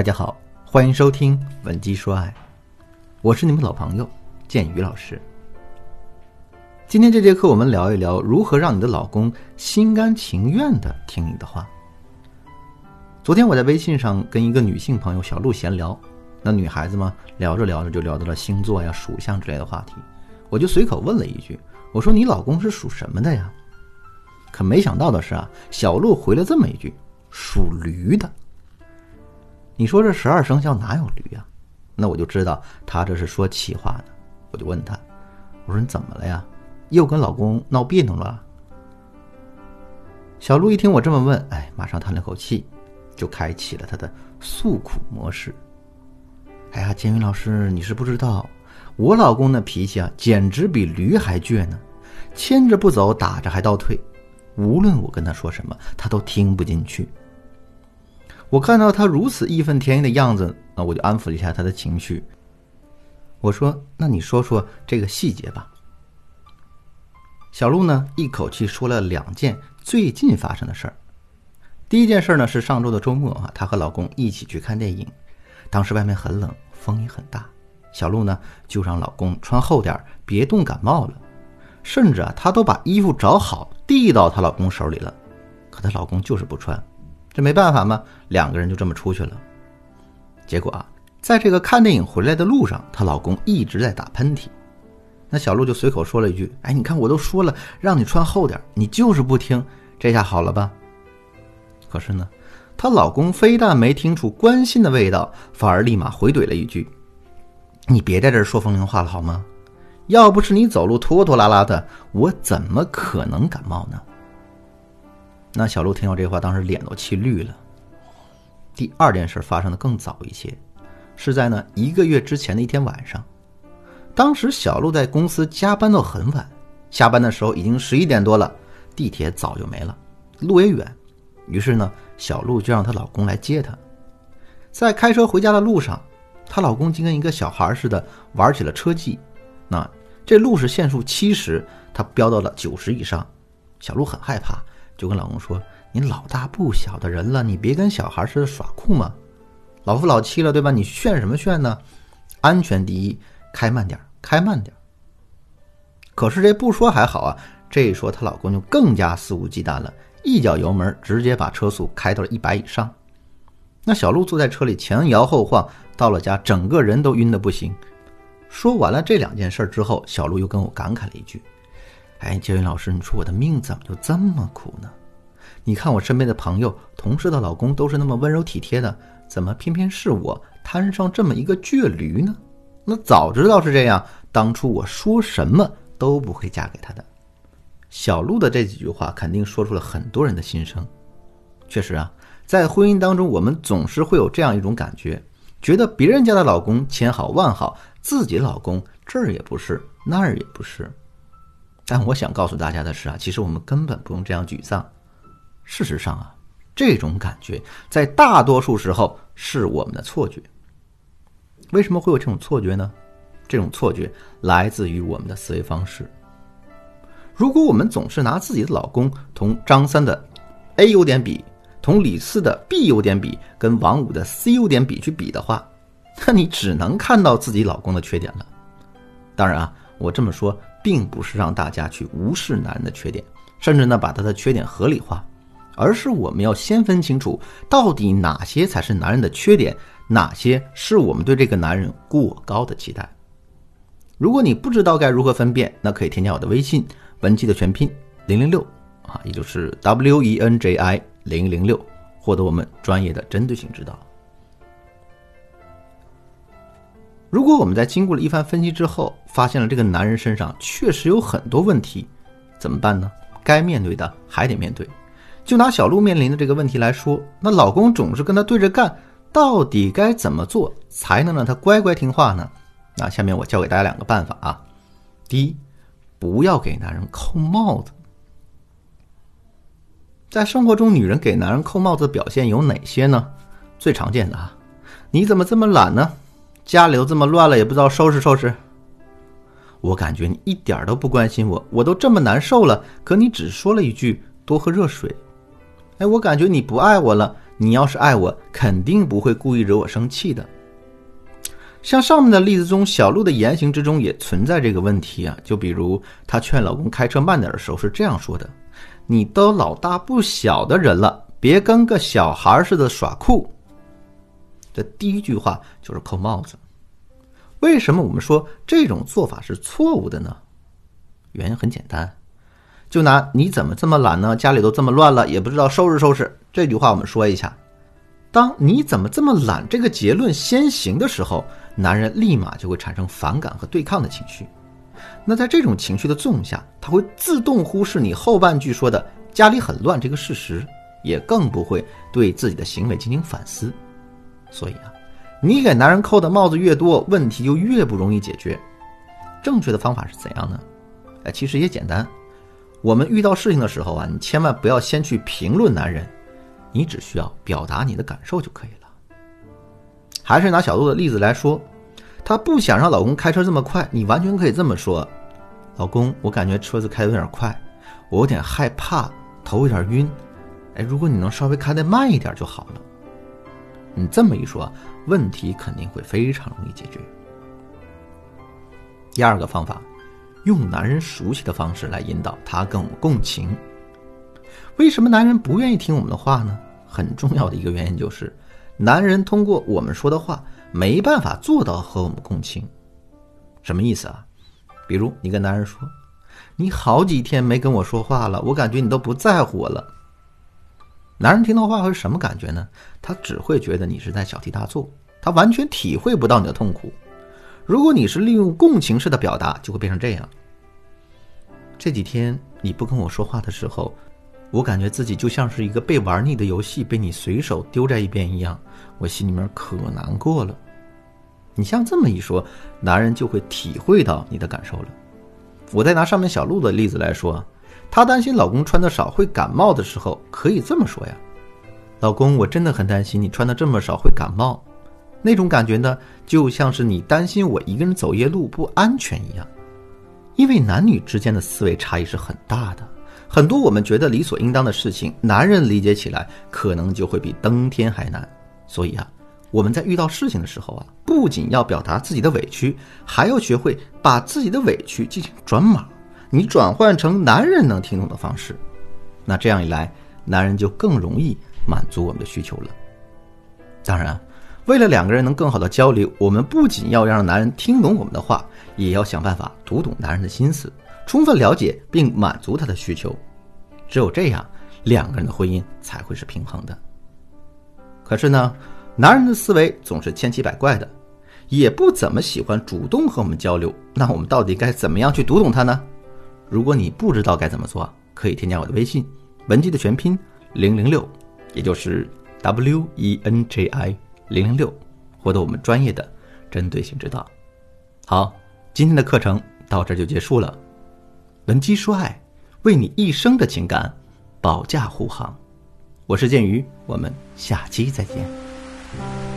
大家好，欢迎收听《文姬说爱》，我是你们老朋友建宇老师。今天这节课，我们聊一聊如何让你的老公心甘情愿的听你的话。昨天我在微信上跟一个女性朋友小鹿闲聊，那女孩子嘛，聊着聊着就聊到了星座呀、属相之类的话题，我就随口问了一句：“我说你老公是属什么的呀？”可没想到的是啊，小鹿回了这么一句：“属驴的。”你说这十二生肖哪有驴啊？那我就知道他这是说气话呢。我就问他：“我说你怎么了呀？又跟老公闹别扭了？”小鹿一听我这么问，哎，马上叹了口气，就开启了他的诉苦模式。哎呀，建云老师，你是不知道，我老公那脾气啊，简直比驴还倔呢，牵着不走，打着还倒退。无论我跟他说什么，他都听不进去。我看到他如此义愤填膺的样子，那我就安抚了一下他的情绪。我说：“那你说说这个细节吧。”小鹿呢，一口气说了两件最近发生的事儿。第一件事呢是上周的周末啊，她和老公一起去看电影，当时外面很冷，风也很大，小鹿呢就让老公穿厚点别冻感冒了。甚至啊，她都把衣服找好递到她老公手里了，可她老公就是不穿，这没办法嘛，两个人就这么出去了。结果啊，在这个看电影回来的路上，她老公一直在打喷嚏，那小鹿就随口说了一句：“哎，你看我都说了让你穿厚点，你就是不听，这下好了吧？”可是呢，她老公非但没听出关心的味道，反而立马回怼了一句：“你别在这说风凉话了好吗？”要不是你走路拖拖拉拉的，我怎么可能感冒呢？那小鹿听到这话，当时脸都气绿了。第二件事发生的更早一些，是在呢一个月之前的一天晚上。当时小鹿在公司加班到很晚，下班的时候已经十一点多了，地铁早就没了，路也远，于是呢小鹿就让她老公来接她。在开车回家的路上，她老公竟跟一个小孩似的玩起了车技，那。这路是限速七十，他飙到了九十以上，小鹿很害怕，就跟老公说：“你老大不小的人了，你别跟小孩似的耍酷嘛，老夫老妻了，对吧？你炫什么炫呢？安全第一，开慢点，开慢点。”可是这不说还好啊，这一说她老公就更加肆无忌惮了，一脚油门直接把车速开到了一百以上。那小鹿坐在车里前摇后晃，到了家整个人都晕得不行。说完了这两件事之后，小鹿又跟我感慨了一句：“哎，杰云老师，你说我的命怎么就这么苦呢？你看我身边的朋友、同事的老公都是那么温柔体贴的，怎么偏偏是我摊上这么一个倔驴呢？那早知道是这样，当初我说什么都不会嫁给他的。”小鹿的这几句话肯定说出了很多人的心声。确实啊，在婚姻当中，我们总是会有这样一种感觉，觉得别人家的老公千好万好。自己老公这儿也不是，那儿也不是，但我想告诉大家的是啊，其实我们根本不用这样沮丧。事实上啊，这种感觉在大多数时候是我们的错觉。为什么会有这种错觉呢？这种错觉来自于我们的思维方式。如果我们总是拿自己的老公同张三的 A 优点比，同李四的 B 优点比，跟王五的 C 优点比去比的话，那你只能看到自己老公的缺点了。当然啊，我这么说并不是让大家去无视男人的缺点，甚至呢把他的缺点合理化，而是我们要先分清楚到底哪些才是男人的缺点，哪些是我们对这个男人过高的期待。如果你不知道该如何分辨，那可以添加我的微信文姬的全拼零零六啊，也就是 W E N J I 零零六，获得我们专业的针对性指导。如果我们在经过了一番分析之后，发现了这个男人身上确实有很多问题，怎么办呢？该面对的还得面对。就拿小鹿面临的这个问题来说，那老公总是跟她对着干，到底该怎么做才能让他乖乖听话呢？那下面我教给大家两个办法啊。第一，不要给男人扣帽子。在生活中，女人给男人扣帽子的表现有哪些呢？最常见的啊，你怎么这么懒呢？家里都这么乱了，也不知道收拾收拾。我感觉你一点都不关心我，我都这么难受了，可你只说了一句多喝热水。哎，我感觉你不爱我了，你要是爱我，肯定不会故意惹我生气的。像上面的例子中，小鹿的言行之中也存在这个问题啊。就比如她劝老公开车慢点的时候是这样说的：“你都老大不小的人了，别跟个小孩似的耍酷。”这第一句话就是扣帽子。为什么我们说这种做法是错误的呢？原因很简单，就拿“你怎么这么懒呢？家里都这么乱了，也不知道收拾收拾”这句话，我们说一下。当你怎么这么懒这个结论先行的时候，男人立马就会产生反感和对抗的情绪。那在这种情绪的作用下，他会自动忽视你后半句说的“家里很乱”这个事实，也更不会对自己的行为进行反思。所以啊。你给男人扣的帽子越多，问题就越不容易解决。正确的方法是怎样呢？哎，其实也简单。我们遇到事情的时候啊，你千万不要先去评论男人，你只需要表达你的感受就可以了。还是拿小鹿的例子来说，她不想让老公开车这么快，你完全可以这么说：“老公，我感觉车子开的有点快，我有点害怕，头有点晕。哎，如果你能稍微开的慢一点就好了。”你这么一说，问题肯定会非常容易解决。第二个方法，用男人熟悉的方式来引导他跟我们共情。为什么男人不愿意听我们的话呢？很重要的一个原因就是，男人通过我们说的话没办法做到和我们共情。什么意思啊？比如你跟男人说：“你好几天没跟我说话了，我感觉你都不在乎我了。”男人听到话会是什么感觉呢？他只会觉得你是在小题大做，他完全体会不到你的痛苦。如果你是利用共情式的表达，就会变成这样：这几天你不跟我说话的时候，我感觉自己就像是一个被玩腻的游戏被你随手丢在一边一样，我心里面可难过了。你像这么一说，男人就会体会到你的感受了。我再拿上面小鹿的例子来说。她担心老公穿的少会感冒的时候，可以这么说呀：“老公，我真的很担心你穿的这么少会感冒。”那种感觉呢，就像是你担心我一个人走夜路不安全一样。因为男女之间的思维差异是很大的，很多我们觉得理所应当的事情，男人理解起来可能就会比登天还难。所以啊，我们在遇到事情的时候啊，不仅要表达自己的委屈，还要学会把自己的委屈进行转码。你转换成男人能听懂的方式，那这样一来，男人就更容易满足我们的需求了。当然，为了两个人能更好的交流，我们不仅要让男人听懂我们的话，也要想办法读懂男人的心思，充分了解并满足他的需求。只有这样，两个人的婚姻才会是平衡的。可是呢，男人的思维总是千奇百怪的，也不怎么喜欢主动和我们交流。那我们到底该怎么样去读懂他呢？如果你不知道该怎么做，可以添加我的微信，文姬的全拼零零六，也就是 W E N J I 零零六，获得我们专业的针对性指导。好，今天的课程到这就结束了。文姬说爱，为你一生的情感保驾护航。我是剑鱼，我们下期再见。